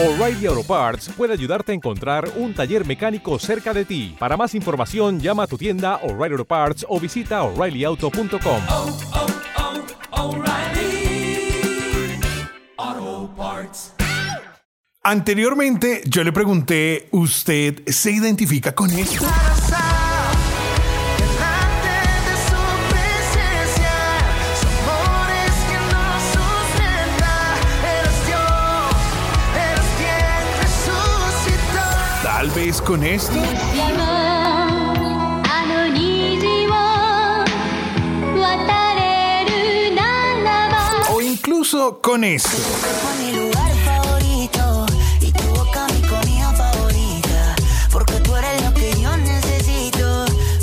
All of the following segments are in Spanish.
O'Reilly Auto Parts puede ayudarte a encontrar un taller mecánico cerca de ti. Para más información, llama a tu tienda O'Reilly Auto Parts o visita oreillyauto.com. oh, oh, Parts. Anteriormente yo le pregunté, ¿usted se identifica con esto?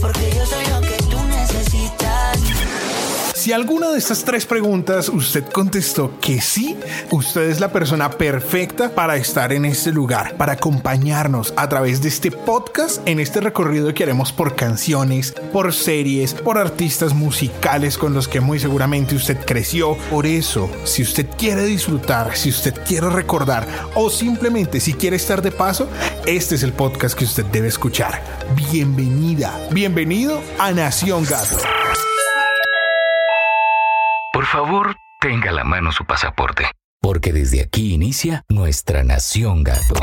Porque yo soy lo que tú necesitas. Si alguna de estas tres preguntas usted contestó que sí, usted es la persona perfecta para estar en este lugar, para acompañarnos a través de este podcast en este recorrido que haremos por canciones, por series, por artistas musicales con los que muy seguramente usted creció. Por eso, si usted quiere disfrutar, si usted quiere recordar o simplemente si quiere estar de paso, este es el podcast que usted debe escuchar. Bienvenida, bienvenido a Nación Gato. Por favor, tenga la mano su pasaporte, porque desde aquí inicia nuestra nación gato.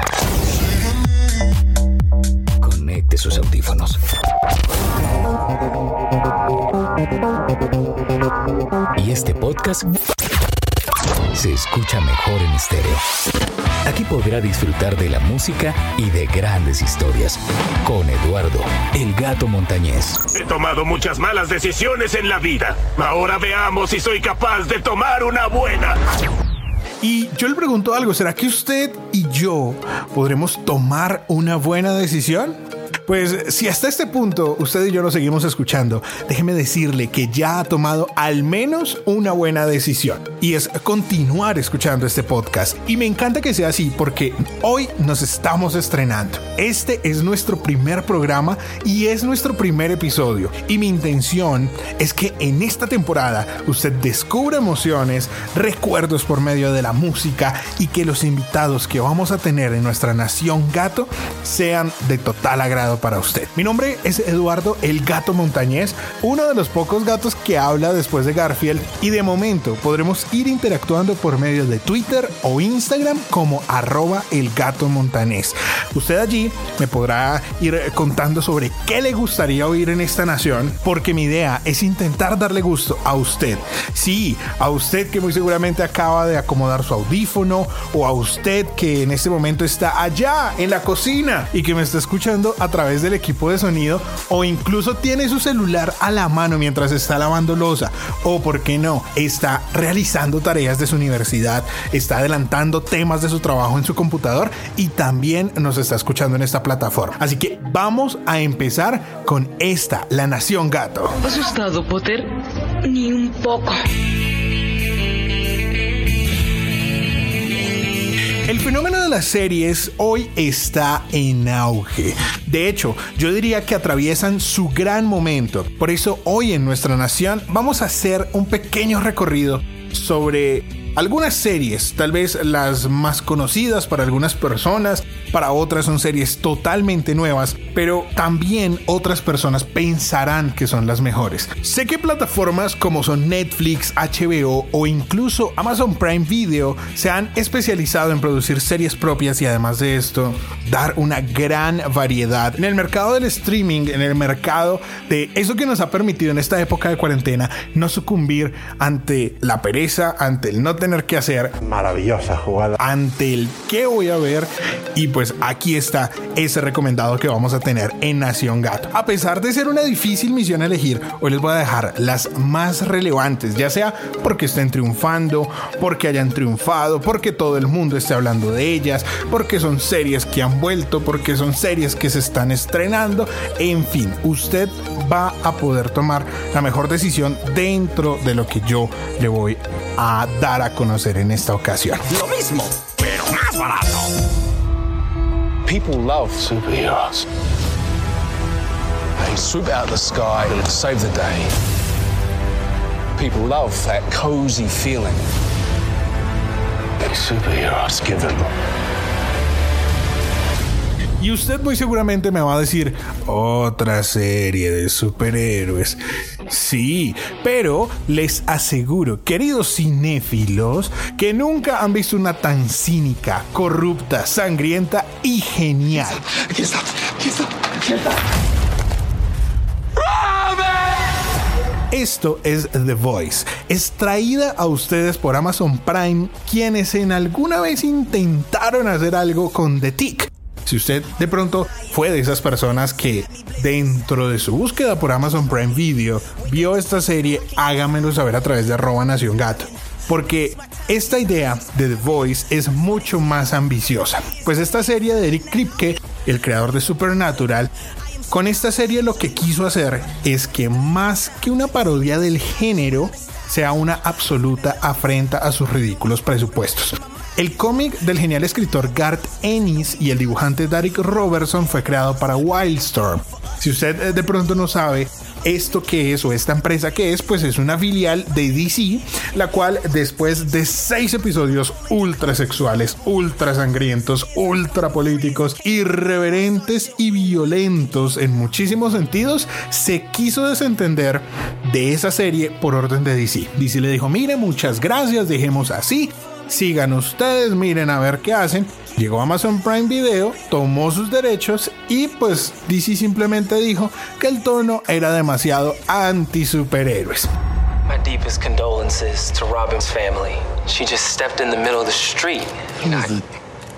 Conecte sus audífonos. Y este podcast se escucha mejor en estéreo. Aquí podrá disfrutar de la música y de grandes historias con Eduardo, el gato montañés. He tomado muchas malas decisiones en la vida. Ahora veamos si soy capaz de tomar una buena. Y yo le pregunto algo, ¿será que usted y yo podremos tomar una buena decisión? Pues si hasta este punto usted y yo lo seguimos escuchando, déjeme decirle que ya ha tomado al menos una buena decisión y es continuar escuchando este podcast. Y me encanta que sea así porque hoy nos estamos estrenando. Este es nuestro primer programa y es nuestro primer episodio. Y mi intención es que en esta temporada usted descubra emociones, recuerdos por medio de la música y que los invitados que vamos a tener en nuestra nación gato sean de total agrado para usted. Mi nombre es Eduardo el Gato Montañés, uno de los pocos gatos que habla después de Garfield y de momento podremos ir interactuando por medio de Twitter o Instagram como arroba el gato montanés. Usted allí me podrá ir contando sobre qué le gustaría oír en esta nación porque mi idea es intentar darle gusto a usted. Sí, a usted que muy seguramente acaba de acomodar su audífono o a usted que en este momento está allá en la cocina y que me está escuchando a través del equipo de sonido o incluso tiene su celular a la mano mientras está lavando losa o por qué no está realizando tareas de su universidad, está adelantando temas de su trabajo en su computador y también nos está escuchando en esta plataforma. Así que vamos a empezar con esta, La Nación Gato. ¿Asustado, Potter? Ni un poco. El fenómeno de las series hoy está en auge. De hecho, yo diría que atraviesan su gran momento. Por eso hoy en nuestra nación vamos a hacer un pequeño recorrido sobre algunas series, tal vez las más conocidas para algunas personas, para otras son series totalmente nuevas, pero también otras personas pensarán que son las mejores. Sé que plataformas como son Netflix, HBO o incluso Amazon Prime Video se han especializado en producir series propias y además de esto, dar una gran variedad en el mercado del streaming, en el mercado de eso que nos ha permitido en esta época de cuarentena no sucumbir ante la pereza, ante el no tener que hacer, Maravillosa jugada. ante el qué voy a ver y pues aquí está ese recomendado que vamos a tener en Nación Gato. A pesar de ser una difícil misión elegir, hoy les voy a dejar las más relevantes, ya sea porque estén triunfando, porque hayan triunfado, porque todo el mundo esté hablando de ellas, porque son series que han vuelto, porque son series que se están estrenando, en fin, usted va a poder tomar la mejor decisión dentro de lo que yo le voy a dar a conocer en esta ocasión. Lo mismo, pero más barato. People love superheroes. They swoop out of the sky and save the day. People love that cozy feeling that superheroes give them. Y usted muy seguramente me va a decir, otra serie de superhéroes. Sí, pero les aseguro, queridos cinéfilos, que nunca han visto una tan cínica, corrupta, sangrienta y genial. Aquí está, aquí está, aquí está. Esto es The Voice, extraída a ustedes por Amazon Prime, quienes en alguna vez intentaron hacer algo con The Tick. Si usted de pronto fue de esas personas que dentro de su búsqueda por Amazon Prime Video vio esta serie, hágamelo saber a través de arroba Nación Gato. Porque esta idea de The Voice es mucho más ambiciosa. Pues esta serie de Eric Kripke, el creador de Supernatural, con esta serie lo que quiso hacer es que más que una parodia del género, sea una absoluta afrenta a sus ridículos presupuestos. El cómic del genial escritor Garth Ennis y el dibujante Derek Robertson fue creado para Wildstorm. Si usted eh, de pronto no sabe esto que es o esta empresa que es, pues es una filial de DC, la cual después de seis episodios ultra sexuales, ultra sangrientos, ultra políticos, irreverentes y violentos en muchísimos sentidos, se quiso desentender de esa serie por orden de DC. DC le dijo, mire, muchas gracias, dejemos así, sigan ustedes, miren a ver qué hacen. Llegó Amazon Prime Video, tomó sus derechos y pues DC simplemente dijo que el tono era demasiado anti superhéroes. My deepest condolences to Robin's family. She just stepped in the middle of the street.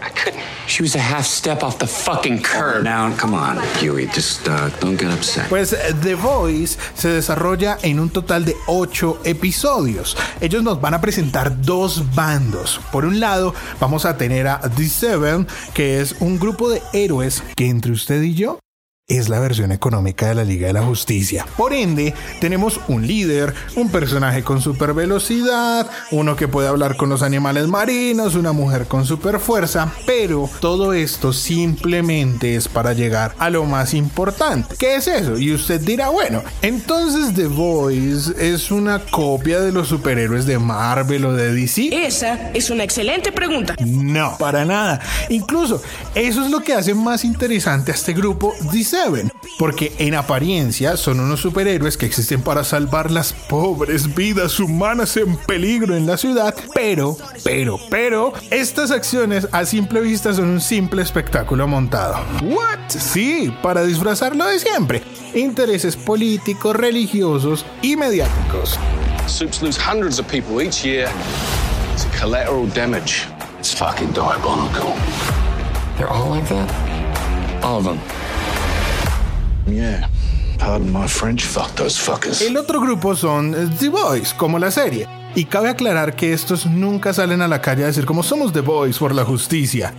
I, couldn't. She was a half step off the fucking curb. Now, come on, Huey, just uh, don't get upset. Pues The Voice se desarrolla en un total de 8 episodios. Ellos nos van a presentar dos bandos. Por un lado, vamos a tener a The Seven, que es un grupo de héroes que entre usted y yo es la versión económica de la Liga de la Justicia. Por ende, tenemos un líder, un personaje con super velocidad, uno que puede hablar con los animales marinos, una mujer con super fuerza, pero todo esto simplemente es para llegar a lo más importante. ¿Qué es eso? Y usted dirá, bueno, entonces The Voice es una copia de los superhéroes de Marvel o de DC. Esa es una excelente pregunta. No, para nada. Incluso eso es lo que hace más interesante a este grupo DC porque en apariencia son unos superhéroes que existen para salvar las pobres vidas humanas en peligro en la ciudad, pero, pero, pero, estas acciones a simple vista son un simple espectáculo montado. ¿What? Sí, para disfrazarlo de siempre. Intereses políticos, religiosos y mediáticos. Soups lose hundreds of people each year to collateral damage. It's fucking diabolical. They're all like that? All of them. Yeah. Pardon my French. Fuck those fuckers. El otro grupo son The Boys, como la serie. Y cabe aclarar que estos nunca salen a la calle a decir como somos The Boys por la justicia.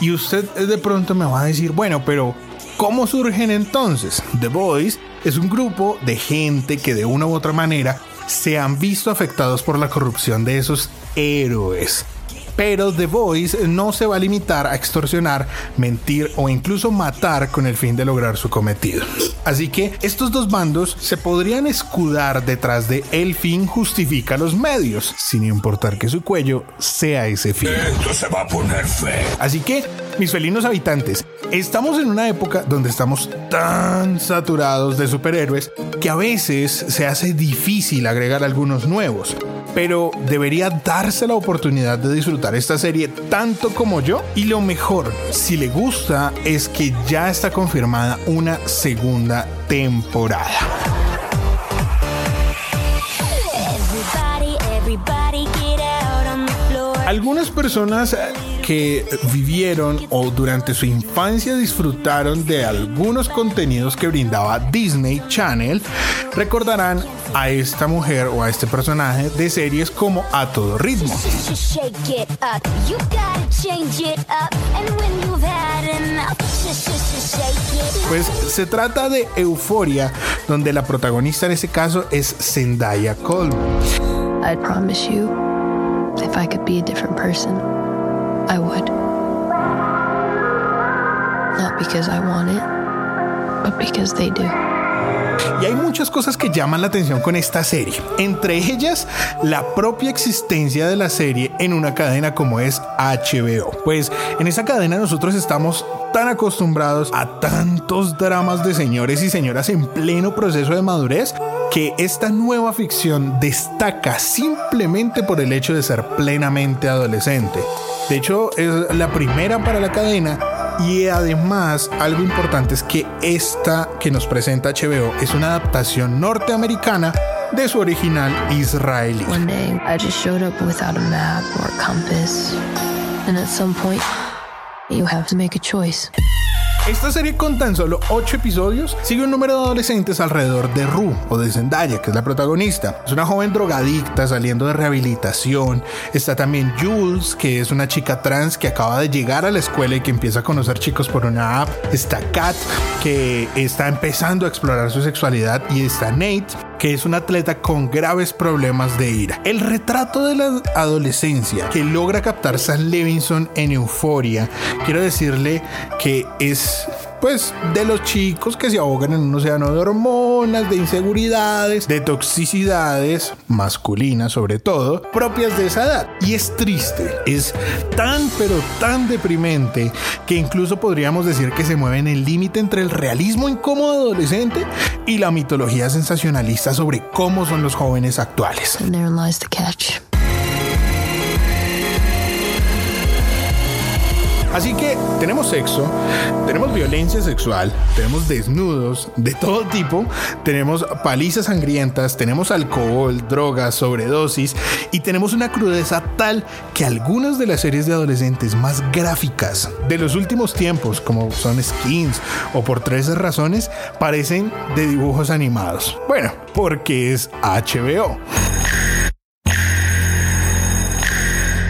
Y usted eh, de pronto me va a decir, bueno, pero ¿cómo surgen entonces? The Boys es un grupo de gente que de una u otra manera se han visto afectados por la corrupción de esos héroes. Pero The Voice no se va a limitar a extorsionar, mentir o incluso matar con el fin de lograr su cometido. Así que estos dos bandos se podrían escudar detrás de el fin justifica los medios, sin importar que su cuello sea ese fin. Esto se va a poner. Así que, mis felinos habitantes, estamos en una época donde estamos tan saturados de superhéroes que a veces se hace difícil agregar algunos nuevos. Pero debería darse la oportunidad de disfrutar esta serie tanto como yo. Y lo mejor, si le gusta, es que ya está confirmada una segunda temporada. Algunas personas eh, que vivieron o durante su infancia disfrutaron de algunos contenidos que brindaba Disney Channel recordarán a esta mujer o a este personaje de series como A Todo Ritmo. Pues se trata de Euforia, donde la protagonista en este caso es Zendaya Coleman. I'd promise you, if I could be a different person, I would. Not because I want it, but because they do. Y hay muchas cosas que llaman la atención con esta serie. Entre ellas, la propia existencia de la serie en una cadena como es HBO. Pues en esa cadena nosotros estamos tan acostumbrados a tantos dramas de señores y señoras en pleno proceso de madurez que esta nueva ficción destaca simplemente por el hecho de ser plenamente adolescente. De hecho, es la primera para la cadena y además, algo importante es que esta que nos presenta HBO es una adaptación norteamericana de su original israelí. I just showed up without a map or a compass. And at some point, you have to make a choice. Esta serie con tan solo 8 episodios sigue un número de adolescentes alrededor de Rue o de Zendaya, que es la protagonista. Es una joven drogadicta saliendo de rehabilitación. Está también Jules, que es una chica trans que acaba de llegar a la escuela y que empieza a conocer chicos por una app. Está Kat, que está empezando a explorar su sexualidad. Y está Nate, que es un atleta con graves problemas de ira. El retrato de la adolescencia que logra captar Sam Levinson en Euforia, quiero decirle que es pues de los chicos que se ahogan en un océano de hormonas, de inseguridades, de toxicidades masculinas sobre todo, propias de esa edad. Y es triste, es tan pero tan deprimente que incluso podríamos decir que se mueve en el límite entre el realismo incómodo adolescente y la mitología sensacionalista sobre cómo son los jóvenes actuales. Catch. Así que tenemos sexo, tenemos violencia sexual, tenemos desnudos de todo tipo, tenemos palizas sangrientas, tenemos alcohol, drogas, sobredosis y tenemos una crudeza tal que algunas de las series de adolescentes más gráficas de los últimos tiempos, como son Skins o por 13 razones, parecen de dibujos animados. Bueno, porque es HBO.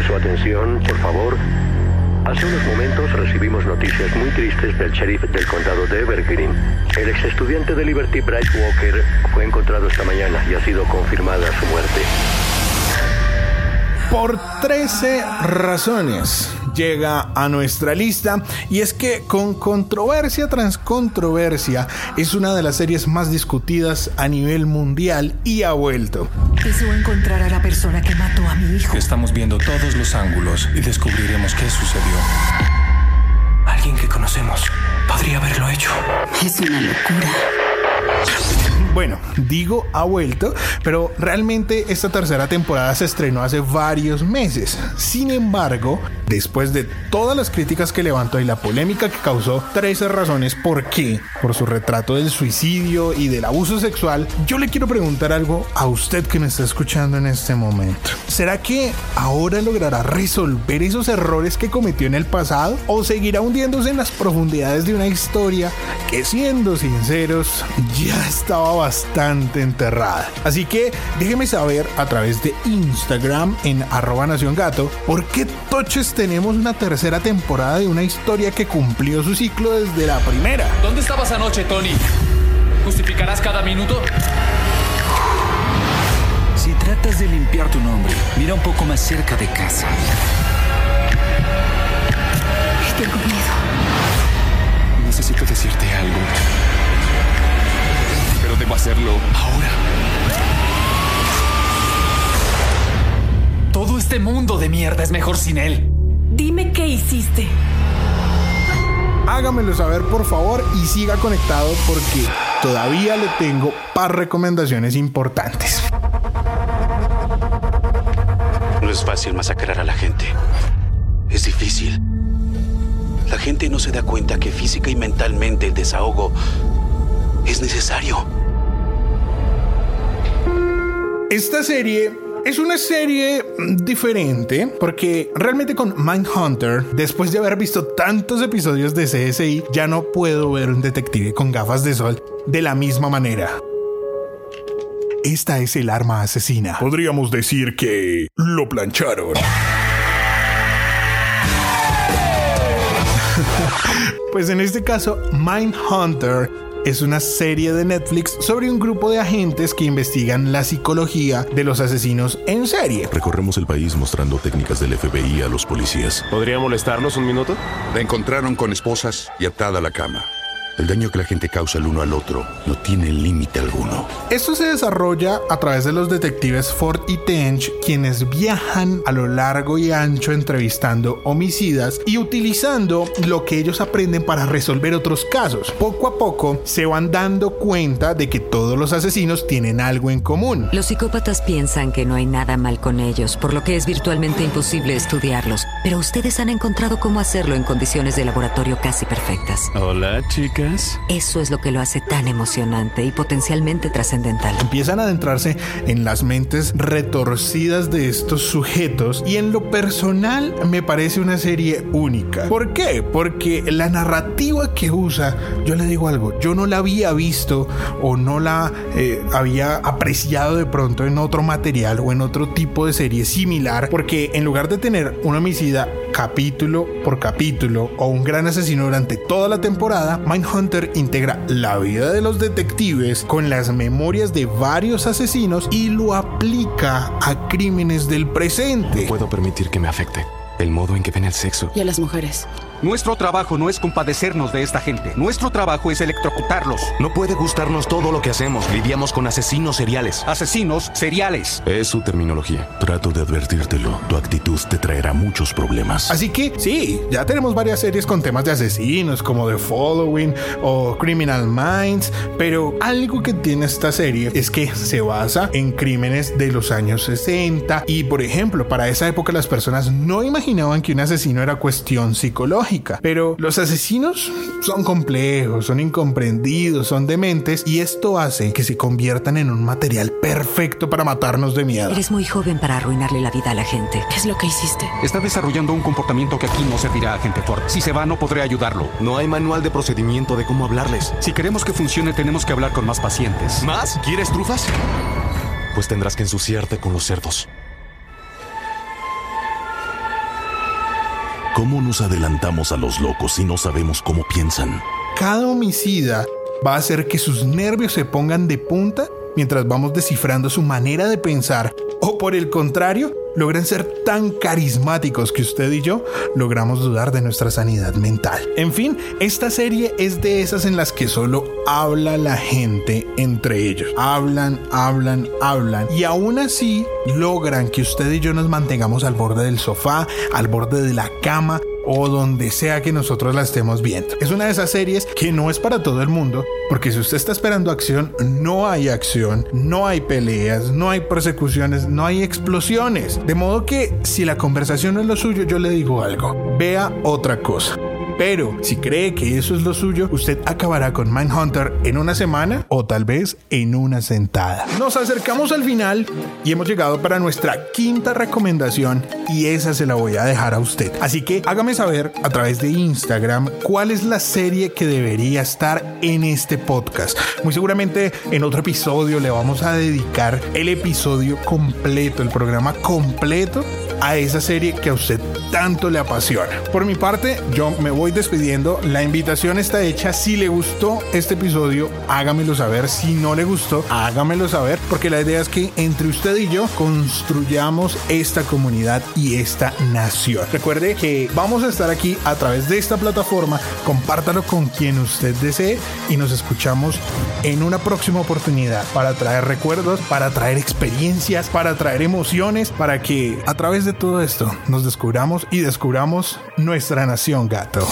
Su atención, por favor. Hace unos momentos recibimos noticias muy tristes del sheriff del condado de Evergreen. El ex estudiante de Liberty Bryce Walker fue encontrado esta mañana y ha sido confirmada su muerte. Por 13 razones llega a nuestra lista y es que con controversia tras controversia es una de las series más discutidas a nivel mundial y ha vuelto. Deseo encontrar a la persona que mató a mi hijo. Estamos viendo todos los ángulos y descubriremos qué sucedió. Alguien que conocemos podría haberlo hecho. Es una locura. Bueno, digo ha vuelto, pero realmente esta tercera temporada se estrenó hace varios meses. Sin embargo, después de todas las críticas que levantó y la polémica que causó, 13 razones por qué, por su retrato del suicidio y del abuso sexual, yo le quiero preguntar algo a usted que me está escuchando en este momento. ¿Será que ahora logrará resolver esos errores que cometió en el pasado o seguirá hundiéndose en las profundidades de una historia que siendo sinceros ya estaba bastante enterrada. Así que déjeme saber a través de Instagram en arroba nación gato por qué toches tenemos una tercera temporada de una historia que cumplió su ciclo desde la primera. ¿Dónde estabas anoche, Tony? ¿Justificarás cada minuto? Si tratas de limpiar tu nombre, mira un poco más cerca de casa. Tengo debo hacerlo ahora. Todo este mundo de mierda es mejor sin él. Dime qué hiciste. Hágamelo saber por favor y siga conectado porque todavía le tengo par recomendaciones importantes. No es fácil masacrar a la gente. Es difícil. La gente no se da cuenta que física y mentalmente el desahogo es necesario. Esta serie es una serie diferente porque realmente con Mindhunter, después de haber visto tantos episodios de CSI, ya no puedo ver un detective con gafas de sol de la misma manera. Esta es el arma asesina. Podríamos decir que lo plancharon. pues en este caso, Mindhunter es una serie de Netflix sobre un grupo de agentes que investigan la psicología de los asesinos en serie. Recorremos el país mostrando técnicas del FBI a los policías. ¿Podría molestarnos un minuto? La encontraron con esposas y atada a la cama. El daño que la gente causa el uno al otro no tiene límite alguno. Esto se desarrolla a través de los detectives Ford y Tench, quienes viajan a lo largo y ancho entrevistando homicidas y utilizando lo que ellos aprenden para resolver otros casos. Poco a poco se van dando cuenta de que todos los asesinos tienen algo en común. Los psicópatas piensan que no hay nada mal con ellos, por lo que es virtualmente imposible estudiarlos. Pero ustedes han encontrado cómo hacerlo en condiciones de laboratorio casi perfectas. Hola, chicas. Eso es lo que lo hace tan emocionante y potencialmente trascendental. Empiezan a adentrarse en las mentes retorcidas de estos sujetos y en lo personal me parece una serie única. ¿Por qué? Porque la narrativa que usa, yo le digo algo, yo no la había visto o no la eh, había apreciado de pronto en otro material o en otro tipo de serie similar, porque en lugar de tener una homicida capítulo por capítulo o un gran asesino durante toda la temporada, Mindhunter integra la vida de los detectives con las memorias de varios asesinos y lo aplica a crímenes del presente. No puedo permitir que me afecte el modo en que ven el sexo. Y a las mujeres. Nuestro trabajo no es compadecernos de esta gente. Nuestro trabajo es electrocutarlos. No puede gustarnos todo lo que hacemos. Lidiamos con asesinos seriales. Asesinos seriales. Es su terminología. Trato de advertírtelo. Tu actitud te traerá muchos problemas. Así que sí, ya tenemos varias series con temas de asesinos como The Following o Criminal Minds, pero algo que tiene esta serie es que se basa en crímenes de los años 60 y por ejemplo, para esa época las personas no imaginaban que un asesino era cuestión psicológica pero los asesinos son complejos, son incomprendidos, son dementes y esto hace que se conviertan en un material perfecto para matarnos de miedo. Eres muy joven para arruinarle la vida a la gente. ¿Qué es lo que hiciste? Está desarrollando un comportamiento que aquí no servirá a gente Ford. Si se va, no podré ayudarlo. No hay manual de procedimiento de cómo hablarles. Si queremos que funcione, tenemos que hablar con más pacientes. ¿Más? ¿Quieres trufas? Pues tendrás que ensuciarte con los cerdos. ¿Cómo nos adelantamos a los locos si no sabemos cómo piensan? Cada homicida va a hacer que sus nervios se pongan de punta mientras vamos descifrando su manera de pensar o por el contrario, logran ser tan carismáticos que usted y yo logramos dudar de nuestra sanidad mental. En fin, esta serie es de esas en las que solo habla la gente entre ellos. Hablan, hablan, hablan y aún así logran que usted y yo nos mantengamos al borde del sofá, al borde de la cama o donde sea que nosotros la estemos viendo. Es una de esas series que no es para todo el mundo, porque si usted está esperando acción, no hay acción, no hay peleas, no hay persecuciones, no hay explosiones. De modo que si la conversación no es lo suyo, yo le digo algo, vea otra cosa. Pero si cree que eso es lo suyo, usted acabará con Mindhunter en una semana o tal vez en una sentada. Nos acercamos al final y hemos llegado para nuestra quinta recomendación y esa se la voy a dejar a usted. Así que hágame saber a través de Instagram cuál es la serie que debería estar en este podcast. Muy seguramente en otro episodio le vamos a dedicar el episodio completo, el programa completo a esa serie que a usted tanto le apasiona. Por mi parte, yo me voy despidiendo. La invitación está hecha. Si le gustó este episodio, hágamelo saber. Si no le gustó, hágamelo saber. Porque la idea es que entre usted y yo construyamos esta comunidad y esta nación. Recuerde que vamos a estar aquí a través de esta plataforma. Compártalo con quien usted desee y nos escuchamos en una próxima oportunidad para traer recuerdos, para traer experiencias, para traer emociones, para que a través de todo esto nos descubramos y descubramos nuestra nación gato.